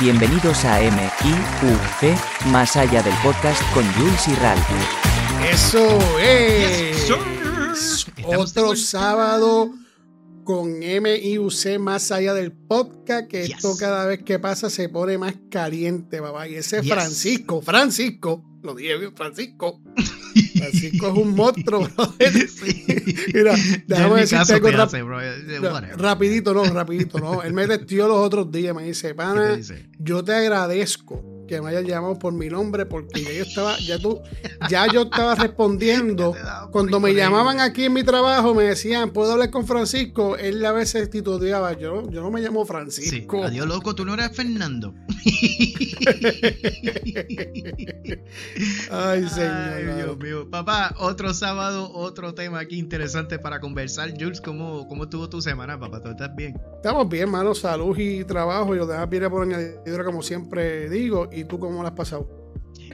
Bienvenidos a M.I.U.C. Más allá del podcast con Jules y Ralph. Eso es. Otro sábado con MIUC más allá del podcast, que esto cada vez que pasa se pone más caliente, papá. Y ese Francisco, Francisco, lo dije bien, Francisco. Francisco es un monstruo, brother. Mira, déjame decirte algo rapidito, no, rapidito, no. Él me testió los otros días, me dice, pana, yo te agradezco que me hayas llamado por mi nombre porque ya yo estaba, ya tú, ya yo estaba respondiendo. Cuando me llamaban aquí en mi trabajo, me decían, ¿puedo hablar con Francisco? Él a veces titubeaba, yo, yo no me llamo Francisco. Adiós, loco, tú no eres Fernando. Ay, señor. Dios mío. Papá, otro sábado, otro tema aquí interesante para conversar. Jules, ¿cómo, cómo estuvo tu semana, papá? ¿Tú estás bien? Estamos bien, hermano. Salud y trabajo. Y lo demás viene por añadidura, como siempre digo. ¿Y tú cómo lo has pasado?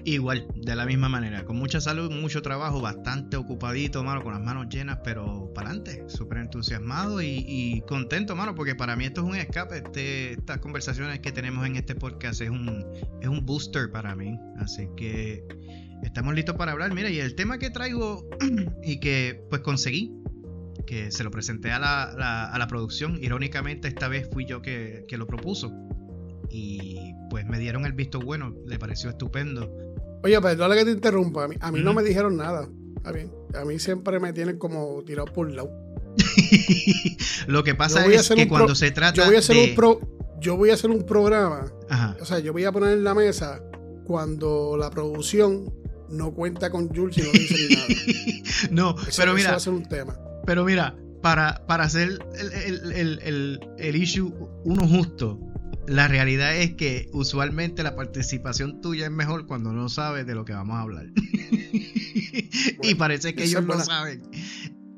Igual, de la misma manera, con mucha salud, mucho trabajo, bastante ocupadito, mano, con las manos llenas, pero para adelante, súper entusiasmado y, contento, mano, porque para mí esto es un escape, este, estas conversaciones que tenemos en este podcast es un, es un booster para mí, así que estamos listos para hablar, mira, y el tema que traigo y que pues conseguí, que se lo presenté a la, a la producción, irónicamente esta vez fui yo que, que lo propuso, y pues me dieron el visto bueno, le pareció estupendo. Oye, perdón que te interrumpa, a mí, no me dijeron nada, está bien, a mí siempre me tienen como tirado por lado. Lo que pasa es que cuando se trata yo voy a hacer un pro, yo voy a hacer un programa, o sea, yo voy a poner en la mesa cuando la producción no cuenta con Jules y no dice ni nada. no, pero mira, va a ser un tema. Pero mira, para, para hacer el, el, el, el issue uno justo, la realidad es que usualmente la participación tuya es mejor cuando no sabes de lo que vamos a hablar. y parece que ellos lo saben.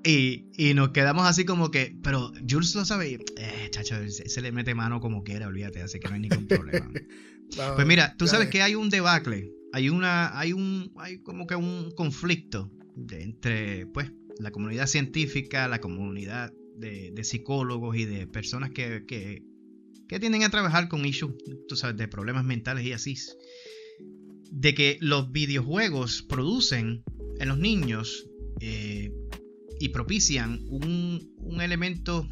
Y, nos quedamos así como que, pero Jules lo sabe. Eh, chacho, se, le mete mano como quiera, olvídate, así que no hay ningún problema. pues mira, tú sabes que hay un debacle, hay una, hay un, hay como que un conflicto entre, pues, la comunidad científica, la comunidad de, psicólogos y de personas que, que que tienden a trabajar con issues, tú sabes, de problemas mentales y así, de que los videojuegos producen en los niños eh, y propician un, un elemento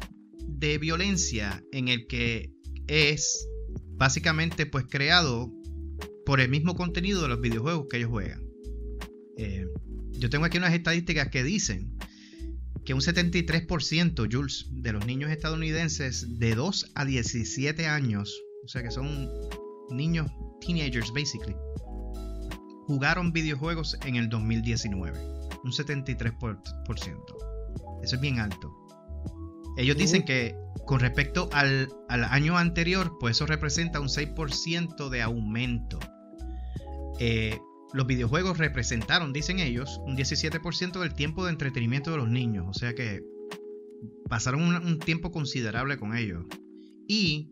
de violencia en el que es básicamente pues creado por el mismo contenido de los videojuegos que ellos juegan. Eh, yo tengo aquí unas estadísticas que dicen que un 73%, Jules, de los niños estadounidenses de 2 a 17 años, o sea que son niños, teenagers basically, jugaron videojuegos en el 2019. Un 73%. Eso es bien alto. Ellos dicen que con respecto al, al año anterior, pues eso representa un 6% de aumento. Eh, los videojuegos representaron, dicen ellos, un 17% del tiempo de entretenimiento de los niños. O sea que pasaron un, tiempo considerable con ellos. Y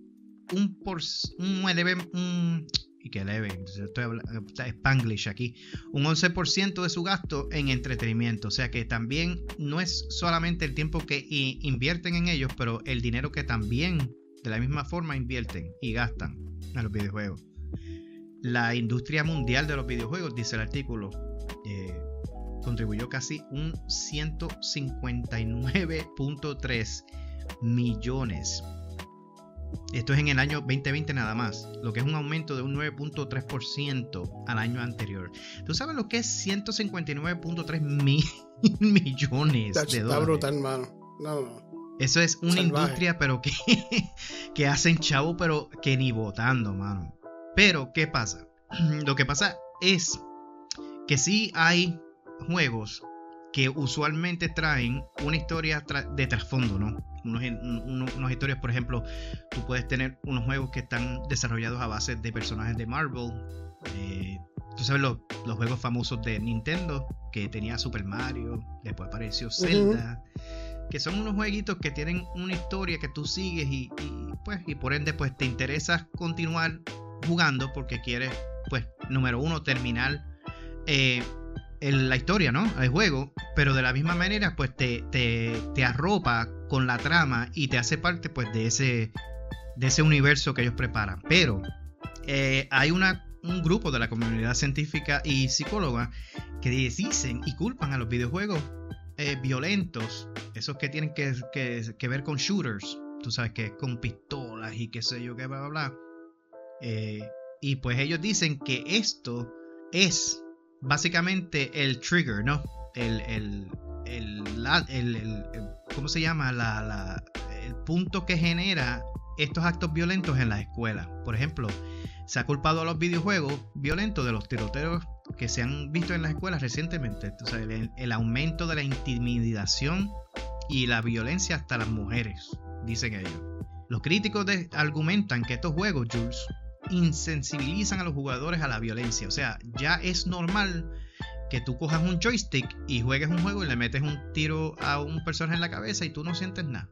un por un, un y estoy hablando aquí, un 11% de su gasto en entretenimiento, o sea que también no es solamente el tiempo que invierten en ellos, pero el dinero que también de la misma forma invierten y gastan en los videojuegos la industria mundial de los videojuegos, dice el artículo, eh, contribuyó casi un 159.3 millones. Esto es en el año 2020 nada más, lo que es un aumento de un 9.3% al año anterior. ¿Tú sabes lo que es 159.3 millones de dólares? Está brutal, hermano. No, no. Eso es una industria, pero que, que hacen chavo, pero que ni votando, mano. Pero, ¿qué pasa? Lo que pasa es que sí hay juegos que usualmente traen una historia de trasfondo, ¿no? unas historias, por ejemplo, tú puedes tener unos juegos que están desarrollados a base de personajes de Marvel. Eh, tú sabes los, juegos famosos de Nintendo, que tenía Super Mario, después apareció Zelda. Que son unos jueguitos que tienen una historia que tú sigues y, y, pues, y por ende pues te interesa continuar jugando porque quieres, pues, número uno, terminar eh, la historia, ¿no? El juego, pero de la misma manera, pues, te, te, arropa con la trama y te hace parte, pues, de ese, de ese universo que ellos preparan. Pero eh, hay una, un grupo de la comunidad científica y psicóloga que dicen y culpan a los videojuegos eh, violentos, esos que tienen que, que, ver con shooters, tú sabes que con pistolas y qué sé yo, qué bla, bla, bla. Eh, y pues ellos dicen que esto es básicamente el trigger, ¿no? El, el, el, ¿cómo se llama? La, el punto que genera estos actos violentos en la escuela. Por ejemplo, se ha culpado a los videojuegos violentos de los tiroteos que se han visto en las escuelas recientemente. el, aumento de la intimidación y la violencia hasta las mujeres, dicen ellos. Los críticos argumentan que estos juegos, Jules, insensibilizan a los jugadores a la violencia. O sea, ya es normal que tú cojas un joystick y juegues un juego y le metes un tiro a un personaje en la cabeza y tú no sientes nada.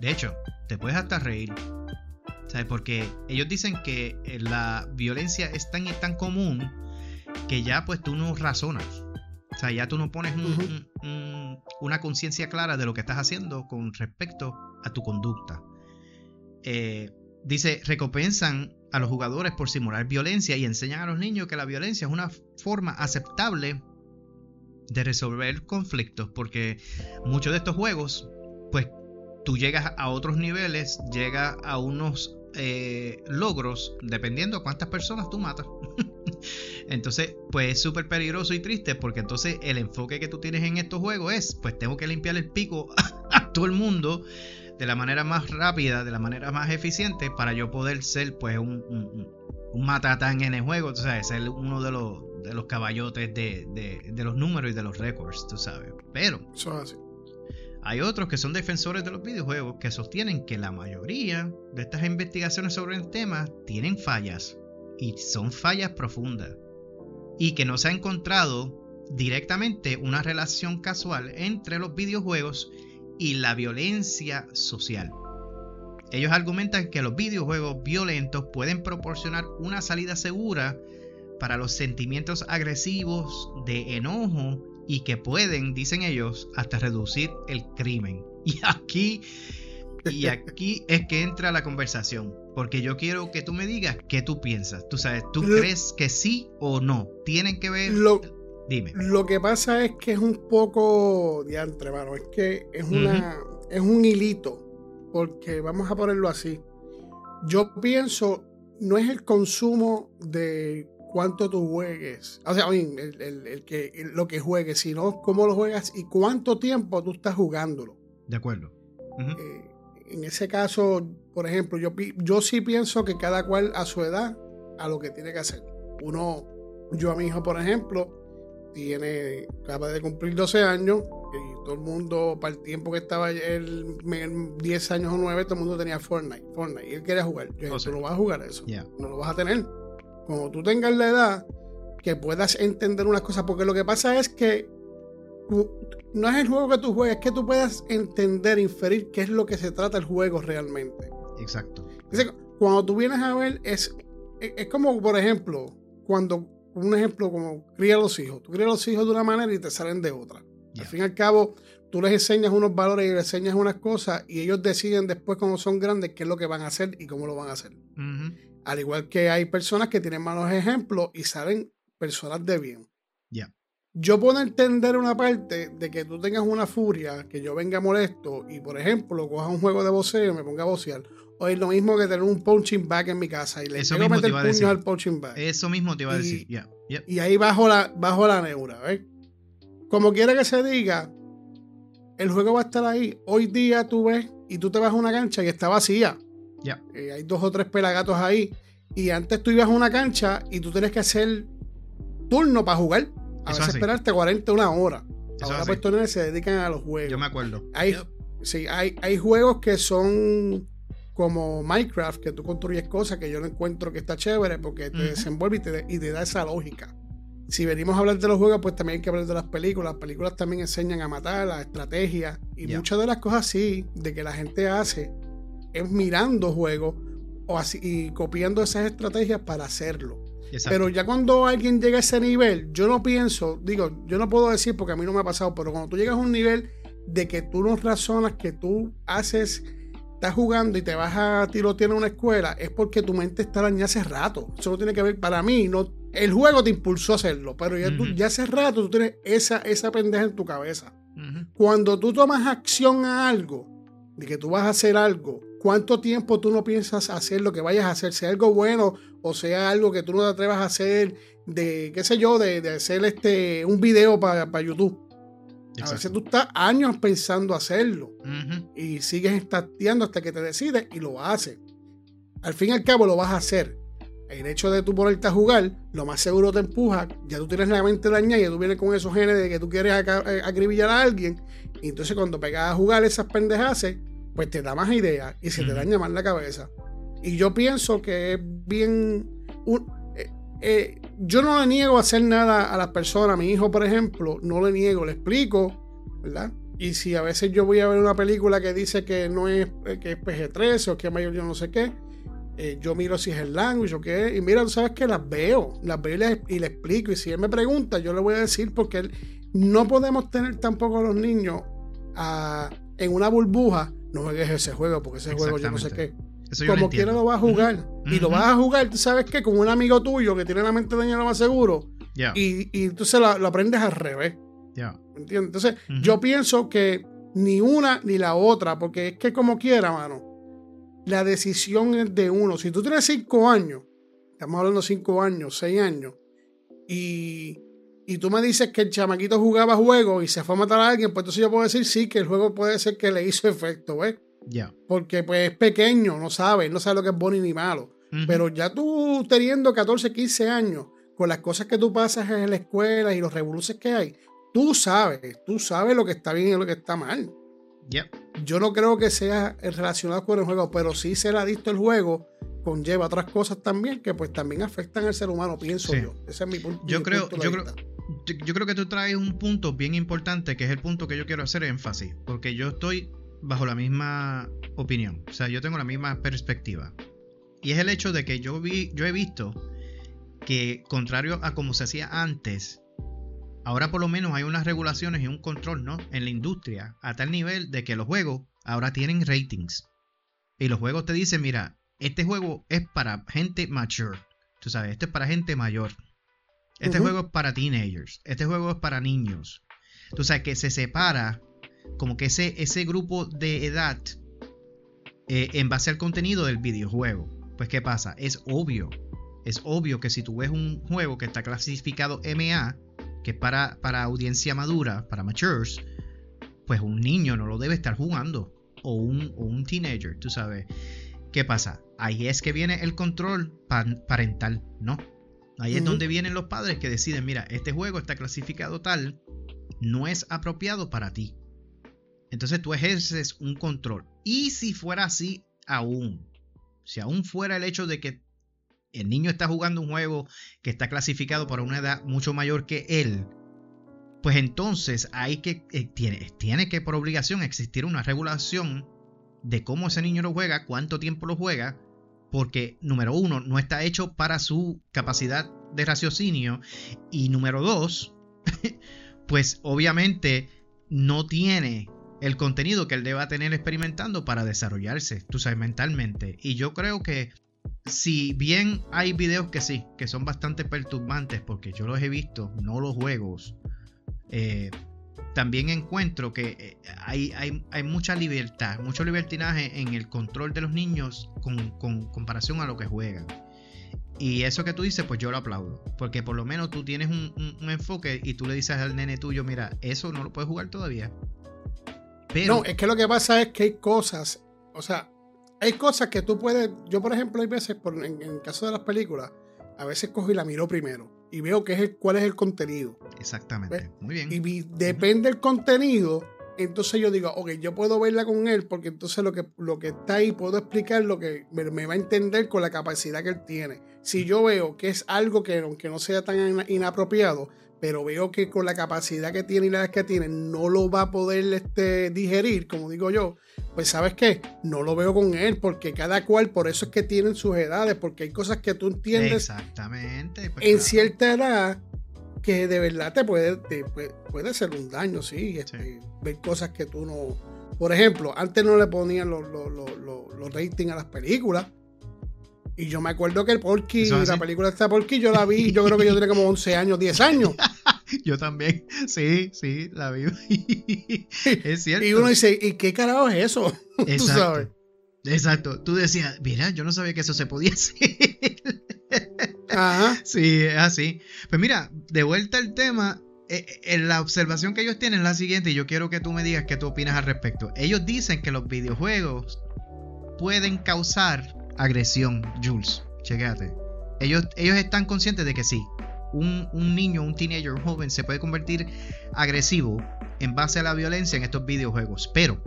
De hecho, te puedes hasta reír. ¿Sabes? Porque ellos dicen que eh, la violencia es tan, tan común que ya pues tú no razonas. O sea, ya tú no pones una conciencia clara de lo que estás haciendo con respecto a tu conducta. Eh, dice, recompensan a los jugadores por simular violencia y enseñan a los niños que la violencia es una forma aceptable de resolver conflictos, porque muchos de estos juegos, pues tú llegas a otros niveles, llegas a unos eh, logros dependiendo cuántas personas tú matas. entonces, pues es súper peligroso y triste porque entonces el enfoque que tú tienes en estos juegos es, pues tengo que limpiar el pico a todo el mundo de la manera más rápida, de la manera más eficiente para yo poder ser pues un, un, matatán en el juego, tú sabes, ser uno de los, de los caballotes de, de, de los números y de los récords, tú sabes. Pero... Hay otros que son defensores de los videojuegos que sostienen que la mayoría de estas investigaciones sobre el tema tienen fallas y son fallas profundas y que no se ha encontrado directamente una relación casual entre los videojuegos y la violencia social. Ellos argumentan que los videojuegos violentos pueden proporcionar una salida segura para los sentimientos agresivos de enojo y que pueden, dicen ellos, hasta reducir el crimen. Y aquí, y aquí es que entra la conversación, porque yo quiero que tú me digas qué tú piensas. Tú sabes, ¿tú crees que sí o no? Tienen que ver. Lo, Dime. Lo que pasa es que es un poco diantre, mano. Es que es una, es un hilito, porque vamos a ponerlo así. Yo pienso, no es el consumo de cuánto tú juegues, o sea, el, que, lo que juegues, sino cómo lo juegas y cuánto tiempo tú estás jugándolo. De acuerdo. Eh, en ese caso, por ejemplo, yo, yo sí pienso que cada cual a su edad, a lo que tiene que hacer. Uno, yo a mi hijo, por ejemplo, tiene, acaba de cumplir 12 años y todo el mundo, para el tiempo que estaba él, 10 años o 9, todo el mundo tenía Fortnite. Fortnite y él quería jugar. Yo dije, tú no vas a jugar eso. No lo vas a tener cuando tú tengas la edad, que puedas entender unas cosas, porque lo que pasa es que no es el juego que tú juegas, es que tú puedas entender, inferir qué es lo que se trata el juego realmente. Exacto. cuando tú vienes a ver, es, es como, por ejemplo, cuando, un ejemplo como cría los hijos. Tú crías los hijos de una manera y te salen de otra. Al fin y al cabo, tú les enseñas unos valores y les enseñas unas cosas y ellos deciden después cuando son grandes qué es lo que van a hacer y cómo lo van a hacer. Al igual que hay personas que tienen malos ejemplos y salen personas de bien. Ya. Yo puedo entender una parte de que tú tengas una furia, que yo venga molesto y, por ejemplo, coja un juego de voceo y me ponga a vocear. O es lo mismo que tener un punching bag en mi casa y le Eso mismo meter puño al punching bag. Eso mismo te iba a decir. Y ahí bajo la, bajo la neura. ¿ves? Como quiera que se diga, el juego va a estar ahí. Hoy día tú ves y tú te vas a una cancha y está vacía. Eh, hay dos o tres pelagatos ahí. Y antes tú ibas a una cancha y tú tenías que hacer turno para jugar. A veces esperarte 40 una hora. Ahora pues se dedican a los juegos. Yo me acuerdo. Hay, sí, hay, hay juegos que son como Minecraft, que tú construyes cosas que yo no encuentro que está chévere porque te desenvuelve y te, da esa lógica. Si venimos a hablar de los juegos, pues también hay que hablar de las películas. Las películas también enseñan a matar, la estrategia y muchas de las cosas sí, de que la gente hace, es mirando juegos o así, y copiando esas estrategias para hacerlo. Pero ya cuando alguien llega a ese nivel, yo no pienso, digo, yo no puedo decir porque a mí no me ha pasado, pero cuando tú llegas a un nivel de que tú no razonas, que tú haces estás jugando y te vas a tirotear en una escuela, es porque tu mente está dañada hace rato. Eso no tiene que ver, para mí, no, el juego te impulsó a hacerlo, pero ya, tú, ya hace rato tú tienes esa, esa pendeja en tu cabeza. Cuando tú tomas acción a algo, de que tú vas a hacer algo, ¿cuánto tiempo tú no piensas hacer lo que vayas a hacer? Sea algo bueno o sea algo que tú no te atrevas a hacer, de, qué sé yo, de, hacer este, un video para YouTube. A veces tú estás años pensando hacerlo y sigues estateando hasta que te decides y lo haces. Al fin y al cabo lo vas a hacer. El hecho de tú ponerte a jugar, lo más seguro te empuja, ya tú tienes la mente dañada y ya tú vienes con esos genes de que tú quieres eh, acribillar a alguien. Y entonces cuando pegas a jugar esas pendejas, pues te da más ideas y se te daña más la cabeza. Y yo pienso que es bien... Eh, eh, yo no le niego a hacer nada a las personas. A mi hijo, por ejemplo, no le niego, le explico, ¿verdad? Y si a veces yo voy a ver una película que dice que no es, que es PG-13 o que es mayor yo no sé qué, eh, yo miro si es el language o qué, y mira, tú sabes que las veo, las veo y le, explico. Y si él me pregunta, yo le voy a decir porque no podemos tener tampoco a los niños en una burbuja. No juegues ese juego porque ese juego yo no sé qué. Como quiera lo vas a jugar. Y lo vas a jugar, tú sabes que con un amigo tuyo que tiene la mente dañada más seguro. Y, y entonces lo, lo, aprendes al revés. ¿Entiendes? Entonces, yo pienso que ni una ni la otra, porque es que como quiera, mano la decisión es de uno. Si tú tienes cinco años, estamos hablando cinco años, seis años, y, tú me dices que el chamaquito jugaba juego y se fue a matar a alguien, pues entonces yo puedo decir sí, que el juego puede ser que le hizo efecto, ¿ves? Ya. Porque pues es pequeño, no sabe, no sabe lo que es bueno ni malo. Pero ya tú teniendo 14, 15 años, con las cosas que tú pasas en la escuela y los revoluciones que hay, tú sabes, tú sabes lo que está bien y lo que está mal. Yo no creo que sea relacionado con el juego, pero sí ser adicto al juego conlleva otras cosas también que pues también afectan al ser humano, pienso yo. Ese es mi punto. Yo creo, yo creo, yo, creo que tú traes un punto bien importante, que es el punto que yo quiero hacer énfasis, porque yo estoy bajo la misma opinión, o sea, yo tengo la misma perspectiva. Y es el hecho de que yo vi, yo he visto que contrario a como se hacía antes, ahora por lo menos hay unas regulaciones y un control, ¿no? En la industria, a tal nivel de que los juegos ahora tienen ratings. Y los juegos te dicen, mira, este juego es para gente mature. Tú sabes, este es para gente mayor. Este juego es para teenagers. Este juego es para niños. Tú sabes que se separa como que ese, ese grupo de edad eh, en base al contenido del videojuego. Pues ¿qué pasa? Es obvio. Es obvio que si tú ves un juego que está clasificado MA, que es para, para audiencia madura, para matures, pues un niño no lo debe estar jugando. O un, o un teenager, tú sabes. ¿Qué pasa? Ahí es que viene el control parental, ¿no? Ahí es donde vienen los padres que deciden, mira, este juego está clasificado tal, no es apropiado para ti. Entonces tú ejerces un control. Y si fuera así, aún, si aún fuera el hecho de que el niño está jugando un juego que está clasificado para una edad mucho mayor que él, pues entonces hay que, eh, tiene, tiene que por obligación existir una regulación de cómo ese niño lo juega, cuánto tiempo lo juega, porque número uno, no está hecho para su capacidad de raciocinio y número dos, pues obviamente no tiene el contenido que él deba tener experimentando para desarrollarse, tú sabes, mentalmente. Y yo creo que si bien hay videos que sí, que son bastante perturbantes porque yo los he visto, no los juegos, eh, también encuentro que eh, hay, hay, mucha libertad, mucho libertinaje en el control de los niños con, comparación a lo que juegan. Y eso que tú dices, pues yo lo aplaudo. Porque por lo menos tú tienes un, un, enfoque y tú le dices al nene tuyo, mira, eso no lo puedes jugar todavía. Pero, no, es que lo que pasa es que hay cosas, o sea, hay cosas que tú puedes. Yo, por ejemplo, hay veces, por, en, el caso de las películas, a veces cojo y la miro primero y veo qué es cuál es el contenido. Exactamente. Muy bien. Y depende del contenido, entonces yo digo, ok, yo puedo verla con él porque entonces lo que, lo que está ahí puedo explicar lo que me, va a entender con la capacidad que él tiene. Si yo veo que es algo que, aunque no sea tan inapropiado, pero veo que con la capacidad que tiene y la edad que tiene no lo va a poder este, digerir, como digo yo, pues sabes qué, no lo veo con él, porque cada cual, por eso es que tienen sus edades, porque hay cosas que tú entiendes Exactamente, pues en cierta edad que de verdad te puede, puede, ser un daño, sí, este, ver cosas que tú no, Por ejemplo, antes no le ponían los, los, ratings a las películas. Y yo me acuerdo que el Porky, la película de esta Porky, yo la vi, yo creo que yo tenía como 11 años, 10 años. yo también, sí, sí, la vi. es cierto. Y uno dice, ¿y qué carajo es eso? Exacto. Tú sabes. Exacto. Tú decías, mira, yo no sabía que eso se podía hacer. Ajá. Sí, es así. Pues mira, de vuelta al tema, eh, eh, la observación que ellos tienen es la siguiente y yo quiero que tú me digas qué tú opinas al respecto. Ellos dicen que los videojuegos pueden causar agresión, Jules. Chequéate. Ellos, ellos están conscientes de que sí. Un, un, niño, un teenager, joven se puede convertir agresivo en base a la violencia en estos videojuegos. Pero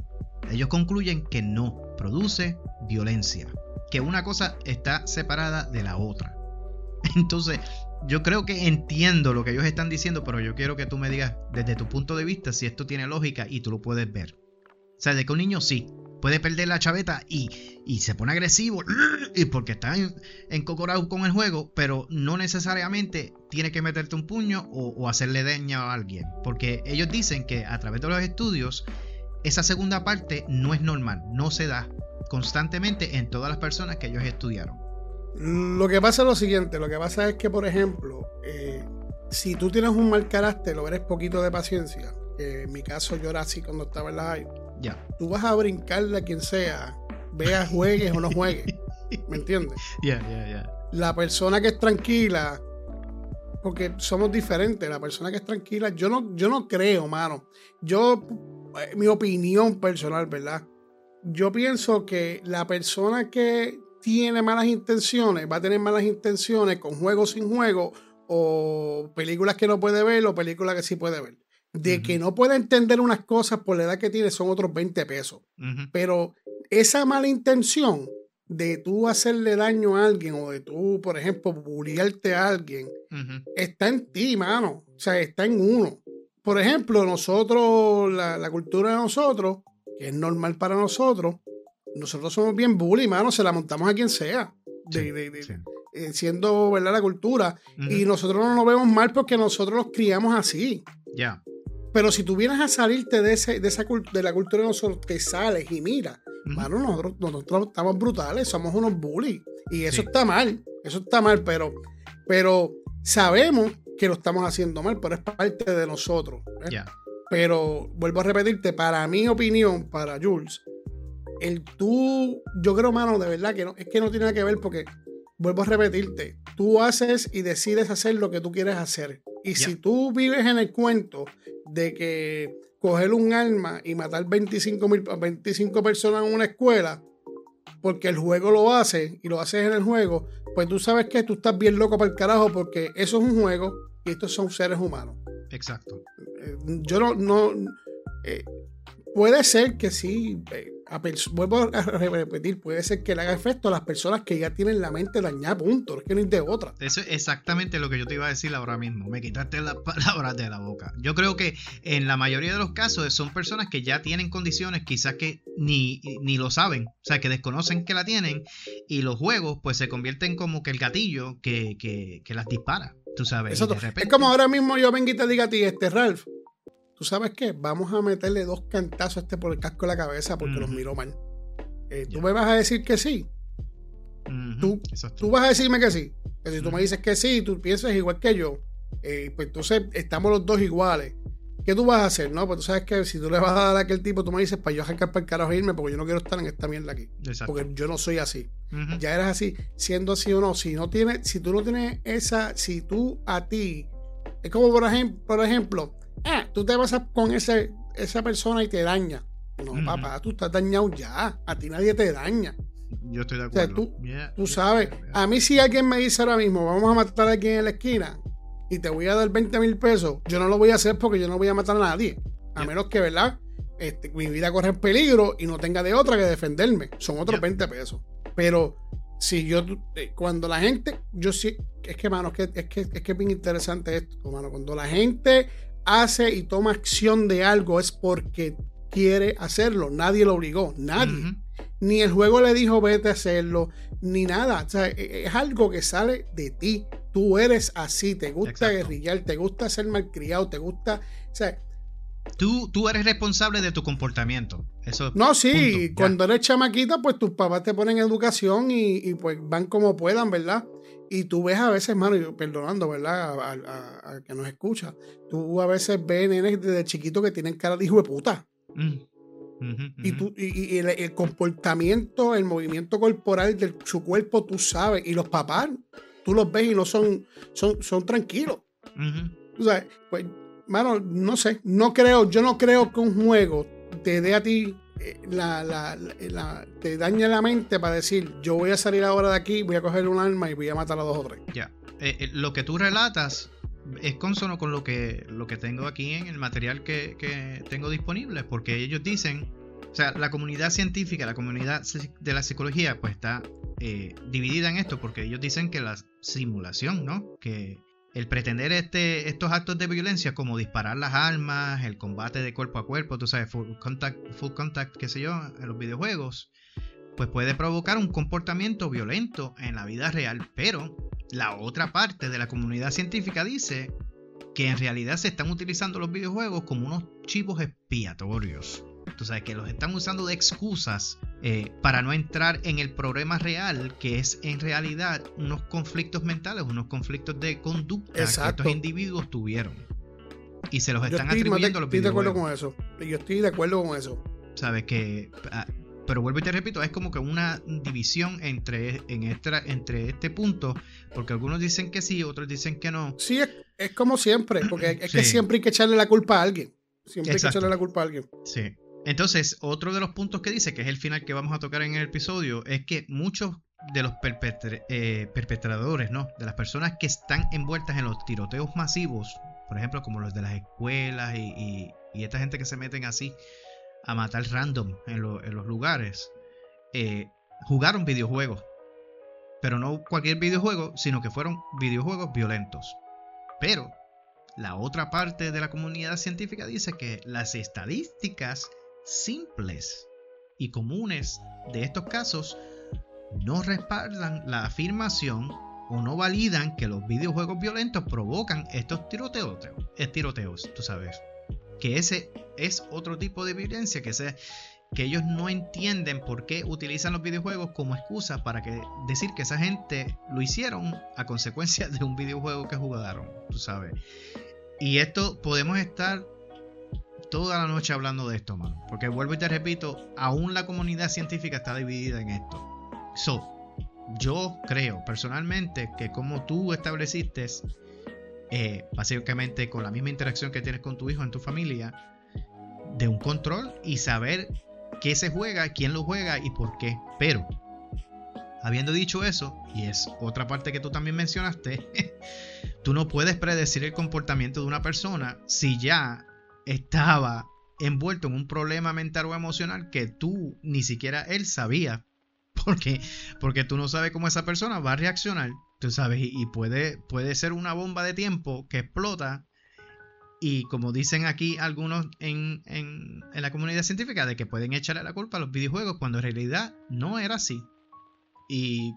ellos concluyen que no produce violencia. Que una cosa está separada de la otra. Entonces, yo creo que entiendo lo que ellos están diciendo, pero yo quiero que tú me digas desde tu punto de vista si esto tiene lógica y tú lo puedes ver. O sea, de que un niño sí puede perder la chaveta y, se pone agresivo y porque está encocorado con el juego, pero no necesariamente tiene que meterte un puño o, hacerle daño a alguien. Porque ellos dicen que a través de los estudios, esa segunda parte no es normal, no se da constantemente en todas las personas que ellos estudiaron. Lo que pasa es lo siguiente, lo que pasa es que, por ejemplo, eh, si tú tienes un mal carácter o eres poquito de paciencia, en mi caso yo era así cuando estaba en la high, ya. tú vas a brincarle a quien sea, veas, juegues o no juegues. ¿Me entiendes? Ya, ya, ya. La persona que es tranquila, porque somos diferentes, la persona que es tranquila, yo no, yo no creo, mano. Yo, eh, mi opinión personal, ¿verdad? Yo pienso que la persona que tiene malas intenciones, va a tener malas intenciones con juegos sin juego o películas que no puede ver o películas que sí puede ver. De que no puede entender unas cosas por la edad que tiene son otros 20 pesos. Pero esa mala intención de tú hacerle daño a alguien o de tú, por ejemplo, bulliarte a alguien, está en ti, mano. O sea, está en uno. Por ejemplo, nosotros, la, la cultura de nosotros, que es normal para nosotros, nosotros somos bien bully, mano, se la montamos a quien sea. Eh, siendo verdad la cultura. Y nosotros no nos vemos mal porque nosotros los criamos así. Ya. Pero si tú vienes a salirte de, ese, de, esa, de la cultura de nosotros, te sales y mira, mano, nosotros, nosotros, estamos brutales, somos unos bullies. Y eso está mal, eso está mal, pero, pero sabemos que lo estamos haciendo mal, pero es parte de nosotros. Ya. Pero vuelvo a repetirte, para mi opinión, para Jules, el tú, yo creo, mano, de verdad que no, es que no tiene nada que ver porque, vuelvo a repetirte, tú haces y decides hacer lo que tú quieres hacer. Y si tú vives en el cuento de que coger un arma y matar 25, 25 personas en una escuela, porque el juego lo hace y lo haces en el juego, pues tú sabes que tú estás bien loco para el carajo porque eso es un juego y estos son seres humanos. Exacto. Eh, yo no, no eh, puede ser que sí, eh, vuelvo a repetir, puede ser que le haga efecto a las personas que ya tienen la mente dañada, punto, es que no hay de otra. Eso es exactamente lo que yo te iba a decir ahora mismo, me quitaste las palabras de la boca. Yo creo que en la mayoría de los casos son personas que ya tienen condiciones, quizás que ni, ni lo saben, o sea, que desconocen que la tienen, y los juegos pues se convierten como que el gatillo que, que, que las dispara, tú sabes. Es como ahora mismo yo vengo y te diga a ti, este Ralph, ¿tú sabes qué? Vamos a meterle dos cantazos a este por el casco de la cabeza porque los miró mal. Eh, ¿Tú me vas a decir que sí? ¿Tú, tú, vas a decirme que sí. Que si tú me dices que sí, tú piensas igual que yo, eh, pues entonces estamos los dos iguales. ¿Qué tú vas a hacer? No, pues tú sabes que si tú le vas a dar a aquel tipo, tú me dices para yo arrancar para el carajo e irme porque yo no quiero estar en esta mierda aquí. Porque yo no soy así. Ya eres así, siendo así o no. Si no tienes, si tú no tienes esa, si tú a ti, es como por ejemplo, por ejemplo, ah, tú te vas con ese, esa persona y te daña. No, papá, tú estás dañado ya. A ti nadie te daña. Yo estoy de acuerdo. tú, tú sabes, a mí si alguien me dice ahora mismo, vamos a matar a alguien en la esquina y te voy a dar 20 mil pesos, yo no lo voy a hacer porque yo no voy a matar a nadie. A menos que, ¿verdad? Este, mi vida corre en peligro y no tenga de otra que defenderme. Son otros 20 pesos. Pero si yo, eh, cuando la gente, yo sí, es que, mano, es que, es que, es que es bien interesante esto, mano. Cuando la gente hace y toma acción de algo es porque quiere hacerlo. Nadie lo obligó, nadie. Ni el juego le dijo vete a hacerlo, ni nada. O sea, e, e, es algo que sale de ti. Tú eres así, te gusta guerrillar, te gusta ser malcriado, te gusta. O sea, Tú, tú, eres responsable de tu comportamiento. Eso no, sí, cuando eres chamaquita, pues tus papás te ponen educación y, pues van como puedan, ¿verdad? Y tú ves a veces, hermano, perdonando, ¿verdad? A, que nos escucha, tú a veces ves nenes desde chiquito que tienen cara de hijo de puta. Mm. Y, tú, y, el, comportamiento, el movimiento corporal de su cuerpo, tú sabes. Y los papás, tú los ves y no son, son, son tranquilos. o sea, pues, mano, no sé, no creo, yo no creo que un juego te dé a ti la, la, la, te dañe la mente para decir, yo voy a salir ahora de aquí, voy a coger un arma y voy a matar a dos o tres. Ya. Eh, eh, lo que tú relatas es consono con lo que, lo que tengo aquí en el material que, que tengo disponible, porque ellos dicen, o sea, la comunidad científica, la comunidad de la psicología, pues está dividida en esto, porque ellos dicen que la simulación, ¿no? Que el pretender este, estos actos de violencia como disparar las armas, el combate de cuerpo a cuerpo, tú sabes, full contact, full contact, qué sé yo, en los videojuegos, pues puede provocar un comportamiento violento en la vida real. Pero la otra parte de la comunidad científica dice que en realidad se están utilizando los videojuegos como unos chivos expiatorios. Tú sabes que los están usando de excusas eh, para no entrar en el problema real, que es en realidad unos conflictos mentales, unos conflictos de conducta que estos individuos tuvieron. Y se los están atribuyendo a los estoy de acuerdo con eso. Yo estoy de acuerdo con eso. Sabes que. Ah, pero vuelvo y te repito, es como que una división entre, en entre este punto, porque algunos dicen que sí, otros dicen que no. Sí, es, como siempre, porque es que siempre hay que echarle la culpa a alguien. Siempre hay que echarle la culpa a alguien. Sí. Entonces, otro de los puntos que dice, que es el final que vamos a tocar en el episodio, es que muchos de los eh, perpetradores, ¿no? De las personas que están envueltas en los tiroteos masivos, por ejemplo, como los de las escuelas y, esta gente que se meten así a matar random en, los lugares, eh, jugaron videojuegos. Pero no cualquier videojuego, sino que fueron videojuegos violentos. Pero la otra parte de la comunidad científica dice que las estadísticas simples y comunes de estos casos no respaldan la afirmación o no validan que los videojuegos violentos provocan estos tiroteos, tú sabes. Que ese es otro tipo de violencia que, se, que ellos no entienden por qué utilizan los videojuegos como excusa para que, decir que esa gente lo hicieron a consecuencia de un videojuego que jugaron, tú sabes. Y esto podemos estar toda la noche hablando de esto, mano. Porque vuelvo y te repito, aún la comunidad científica está dividida en esto. So, yo creo personalmente que como tú estableciste, eh, básicamente con la misma interacción que tienes con tu hijo en tu familia, de un control y saber qué se juega, quién lo juega y por qué. Pero, habiendo dicho eso, y es otra parte que tú también mencionaste, tú no puedes predecir el comportamiento de una persona si ya estaba envuelto en un problema mental o emocional que tú ni siquiera él sabía. Porque, porque tú no sabes cómo esa persona va a reaccionar. Tú sabes, y, puede, puede ser una bomba de tiempo que explota. Y como dicen aquí algunos en, en, en la comunidad científica, de que pueden echarle la culpa a los videojuegos cuando en realidad no era así. Y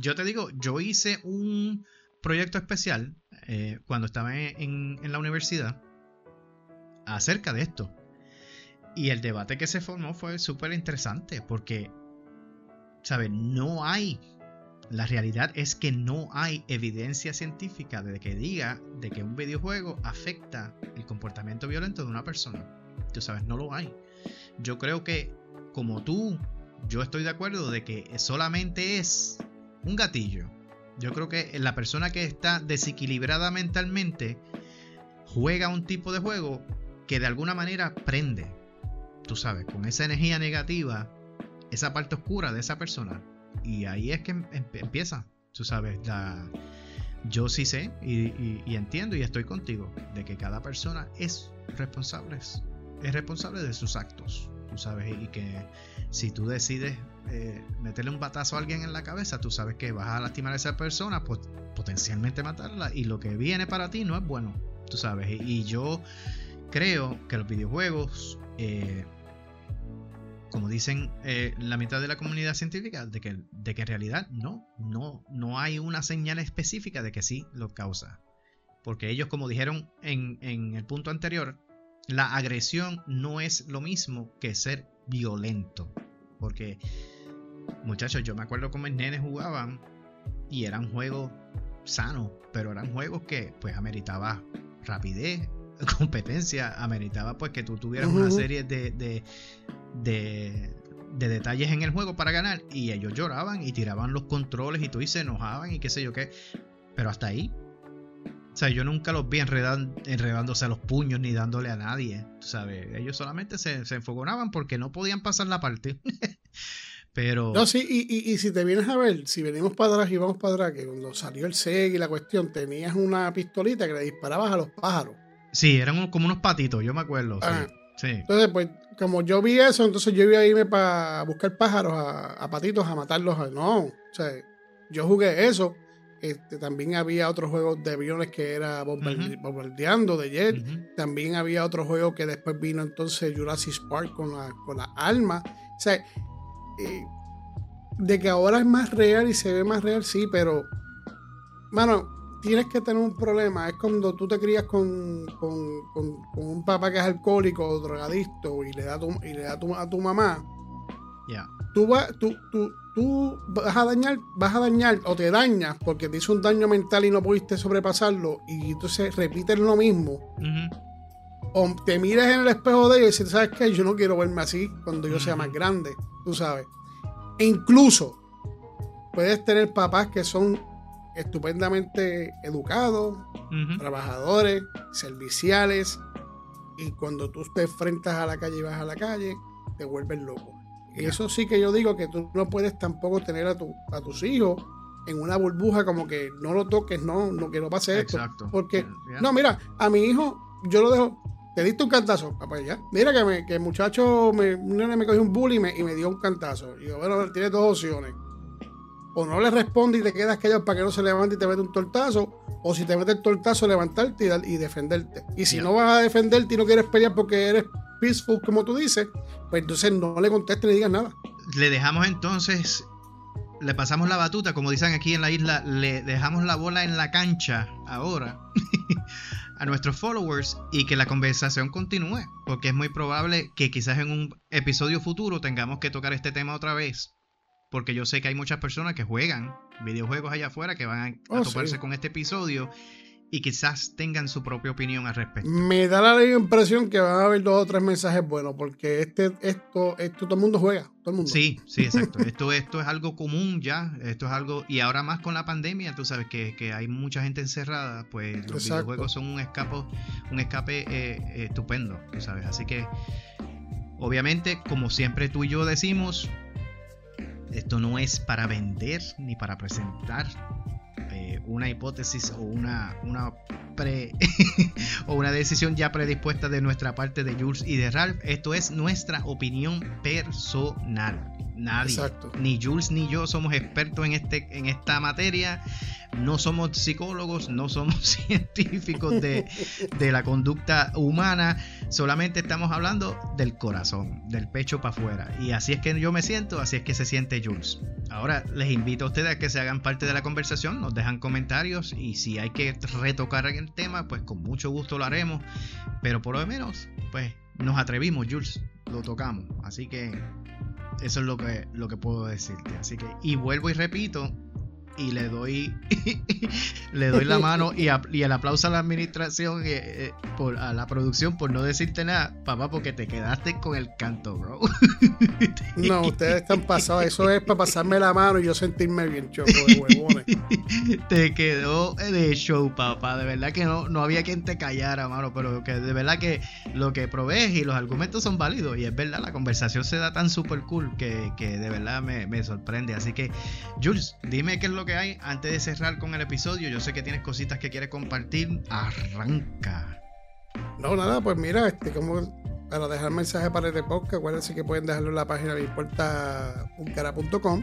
yo te digo, yo hice un proyecto especial eh, cuando estaba en, en la universidad acerca de esto. Y el debate que se formó fue súper interesante porque, ¿sabes? No hay, la realidad es que no hay evidencia científica de que diga de que un videojuego afecta el comportamiento violento de una persona. Tú sabes, no lo hay. Yo creo que, como tú, yo estoy de acuerdo de que solamente es un gatillo. Yo creo que la persona que está desequilibrada mentalmente juega un tipo de juego que de alguna manera prende, tú sabes, con esa energía negativa, esa parte oscura de esa persona. Y ahí es que em, em, empieza, tú sabes, la... yo sí sé y, entiendo y estoy contigo de que cada persona es responsable, es responsable de sus actos, tú sabes, y que si tú decides eh, meterle un batazo a alguien en la cabeza, tú sabes que vas a lastimar a esa persona, pues potencialmente matarla y lo que viene para ti no es bueno, tú sabes, y yo creo que los videojuegos, eh, como dicen eh, la mitad de la comunidad científica, de que, de que en realidad no, no, no hay una señal específica de que sí lo causa. Porque ellos, como dijeron en, en el punto anterior, la agresión no es lo mismo que ser violento. Porque, muchachos, yo me acuerdo cómo mis nenes jugaban y eran juegos sanos, pero eran juegos que pues ameritaba rapidez, competencia, ameritaba pues que tú tuvieras una serie de, de, de, detalles en el juego para ganar y ellos lloraban y tiraban los controles y tú y se enojaban y qué sé yo qué, pero hasta ahí. O sea, yo nunca los vi enredándose a los puños ni dándole a nadie, ¿sabes? Ellos solamente se, se enfogonaban porque no podían pasar la parte. Pero. No, sí, y, y, si te vienes a ver, si venimos para atrás y vamos para atrás, que cuando salió el SEG y la cuestión, tenías una pistolita que le disparabas a los pájaros. Sí, eran como unos patitos, yo me acuerdo. Sí, Entonces, pues, como yo vi eso, entonces yo iba a irme para buscar pájaros, a, patitos, a matarlos. No, o sea, yo jugué eso. Este, también había otros juegos de aviones que era bombardeando de jet. También había otro juego que después vino entonces Jurassic Park con la, con la alma. O sea, eh, de que ahora es más real y se ve más real, sí, pero, mano, tienes que tener un problema. Es cuando tú te crías con, un papá que es alcohólico o drogadicto y le da, tu, y le da a tu mamá. Ya. Tú, tú, tú, vas a dañar, vas a dañar o te dañas porque te hizo un daño mental y no pudiste sobrepasarlo y entonces repites lo mismo. O te miras en el espejo de ellos y dices, ¿sabes qué? Yo no quiero verme así cuando yo sea más grande tú sabes. E incluso puedes tener papás que son estupendamente educados, trabajadores, serviciales, y cuando tú te enfrentas a la calle y vas a la calle, te vuelves loco. Y eso sí que yo digo que tú no puedes tampoco tener a, tu, a tus hijos en una burbuja como que no lo toques, no, no que no pase esto. Porque, no, mira, a mi hijo yo lo dejo, te diste un cantazo, papá, ya. Mira que, me, que el muchacho me, me cogió un bully y me, y me dio un cantazo. Y yo, bueno, tienes dos opciones. O no le responde y te quedas callado para que no se levante y te mete un tortazo. O si te mete el tortazo, levantarte y, y defenderte. Y si no vas a defenderte y no quieres pelear porque eres peaceful, como tú dices, pues entonces no le contestes ni digas nada. Le dejamos entonces le pasamos la batuta, como dicen aquí en la isla, le dejamos la bola en la cancha ahora a nuestros followers y que la conversación continúe, porque es muy probable que quizás en un episodio futuro tengamos que tocar este tema otra vez, porque yo sé que hay muchas personas que juegan videojuegos allá afuera que van a, oh, toparse con este episodio y quizás tengan su propia opinión al respecto. Me da la impresión que van a haber dos o tres mensajes buenos, porque este, esto, esto todo el mundo juega, todo el mundo. Sí, sí, exacto. esto, esto es algo común ya, esto es algo, y ahora más con la pandemia, tú sabes que, que hay mucha gente encerrada, pues los videojuegos son un escape, un escape eh, estupendo, tú sabes. Así que, obviamente, como siempre tú y yo decimos, esto no es para vender ni para presentar eh, una hipótesis o una, una pre o una decisión ya predispuesta de nuestra parte de Jules y de Ralph. Esto es nuestra opinión personal. Nadie, ni Jules ni yo somos expertos en, este, en esta materia. No somos psicólogos, no somos científicos de, de la conducta humana. Solamente estamos hablando del corazón, del pecho para afuera. Y así es que yo me siento, así es que se siente Jules. Ahora les invito a ustedes a que se hagan parte de la conversación, nos dejan comentarios y si hay que retocar el tema, pues con mucho gusto lo haremos. Pero por lo menos, pues nos atrevimos, Jules, lo tocamos. Así que eso es lo que, lo que puedo decirte. Así que, y vuelvo y repito, y le doy le doy la mano y, el aplauso a la administración eh, eh, por a la producción por no decirte nada papá porque te quedaste con el canto bro no ustedes están pasados eso es para pasarme la mano y yo sentirme bien choco de huevones te quedó de show papá de verdad que no, no había quien te callara mano pero que de verdad que lo que provees y los argumentos son válidos y es verdad la conversación se da tan super cool que, que de verdad me, me sorprende así que Jules dime qué es lo que hay. Antes de cerrar con el episodio, yo sé que tienes cositas que quieres compartir. Arranca. No, nada, pues mira, este, como para dejar mensaje para este podcast, acuérdense que pueden dejarlo en la página de importauncara.com.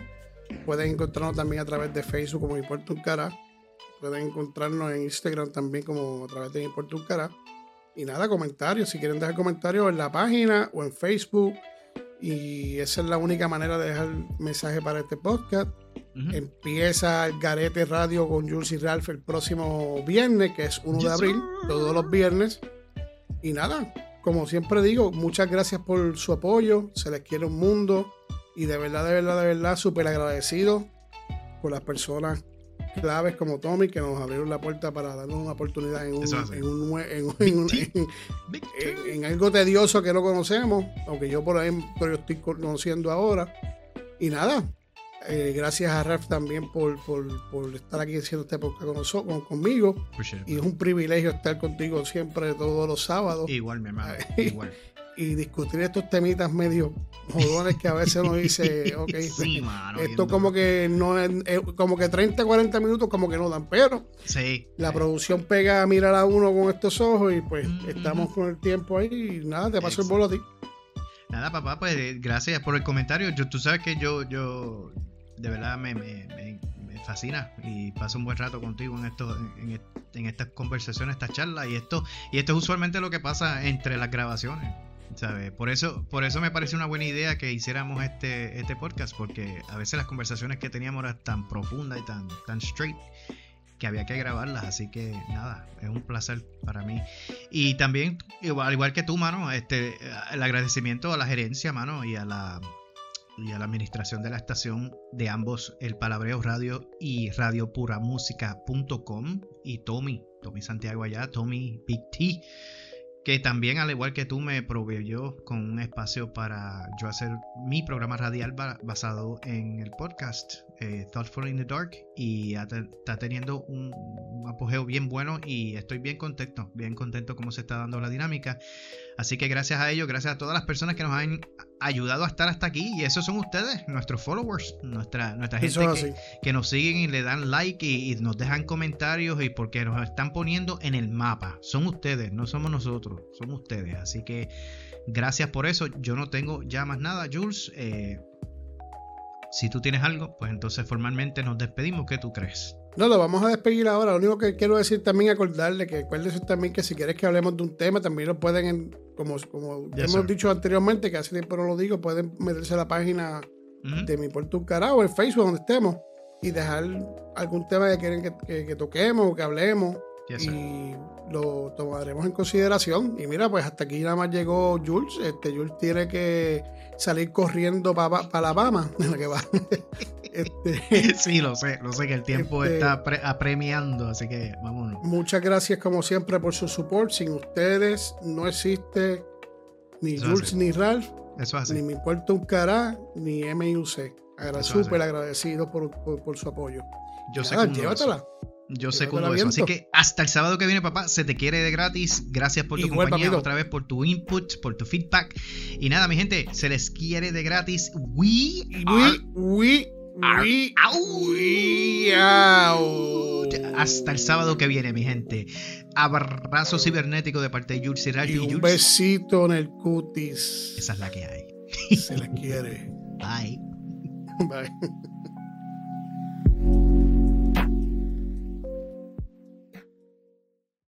Pueden encontrarnos también a través de Facebook como Importa Pueden encontrarnos en Instagram también como a través de Importa Y nada, comentarios. Si quieren dejar comentarios en la página o en Facebook. Y esa es la única manera de dejar mensaje para este podcast. Empieza el Garete Radio con Jules y Ralph el próximo viernes, que es 1 de abril, todos los viernes. Y nada, como siempre digo, muchas gracias por su apoyo. Se les quiere un mundo. Y de verdad, de verdad, de verdad, súper agradecido por las personas claves como Tommy que nos abrieron la puerta para darnos una oportunidad en, en, algo tedioso que no conocemos, aunque yo por ahí yo estoy conociendo ahora. Y nada, eh, gracias a Ralph también por, estar aquí haciendo este podcast con nosotros, conmigo. Y es un privilegio estar contigo siempre todos los sábados. Igual, mi hermano. igual y discutir estos temitas medio jodones que a veces uno dice, ok, esto como que no es, como que 30, 40 minutos como que no dan, pero la producción pega a mirar a uno con estos ojos y pues estamos con el tiempo ahí y nada, te paso el bolo a ti. Nada, papá, pues gracias por el comentario. Yo, tú sabes que yo, yo de verdad me, me, fascina y paso un buen rato contigo en esto, en, en estas conversaciones, estas charlas y esto, y esto es usualmente lo que pasa entre las grabaciones. Por eso, por eso me parece una buena idea que hiciéramos este, este podcast, porque a veces las conversaciones que teníamos eran tan profundas y tan, tan straight que había que grabarlas, así que nada, es un placer para mí. Y también, igual, igual que tú, mano, este, el agradecimiento a la gerencia, mano, y a la y a la administración de la estación de ambos, el Palabreo Radio y radiopuramusica.com y Tommy, Tommy Santiago allá, Tommy Big T que también al igual que tú me proveyó con un espacio para yo hacer mi programa radial basado en el podcast eh, Thoughtful in the Dark y está teniendo un, apogeo bien bueno y estoy bien contento, bien contento cómo se está dando la dinámica. Así que gracias a ellos, gracias a todas las personas que nos han ayudado a estar hasta aquí y esos son ustedes, nuestros followers, nuestra, nuestra gente que, nos siguen y le dan like y, y, nos dejan comentarios y porque nos están poniendo en el mapa. Son ustedes, no somos nosotros, son ustedes. Así que gracias por eso. Yo no tengo ya más nada, Jules. Eh, si tú tienes algo, pues entonces formalmente nos despedimos. ¿Qué tú crees? No, lo vamos a despedir ahora. Lo único que quiero decir también, acordarle que acuérdense también que si quieres que hablemos de un tema, también lo pueden, como, como hemos dicho anteriormente, que hace tiempo no lo digo, pueden meterse a la página de mi Puerto un o el Facebook donde estemos y dejar algún tema que quieren que, toquemos o que hablemos. y lo tomaremos en consideración. Y mira, pues hasta aquí nada más llegó Jules. Este Jules tiene que salir corriendo para pa Alabama. que va. Este, sí, lo sé, lo sé que el tiempo este, está apremiando, así que vámonos. Muchas gracias como siempre por su support. Sin ustedes no existe ni Jules ni Ralph. Eso así. Ni me importa un cará, ni MIUC. Súper agradecido por, por, su apoyo. Yo sé llévatela. Yo sé cómo eso. Así que hasta el sábado que viene, papá, se te quiere de gratis. Gracias por tu compañía, otra vez por tu input, por tu feedback. Y nada, mi gente, se les quiere de gratis. We, we, we, hasta el sábado que viene, mi gente. Abrazo cibernético de parte de Jules y Y un besito en el cutis. Esa es la que hay. Se la quiere. Bye. Bye.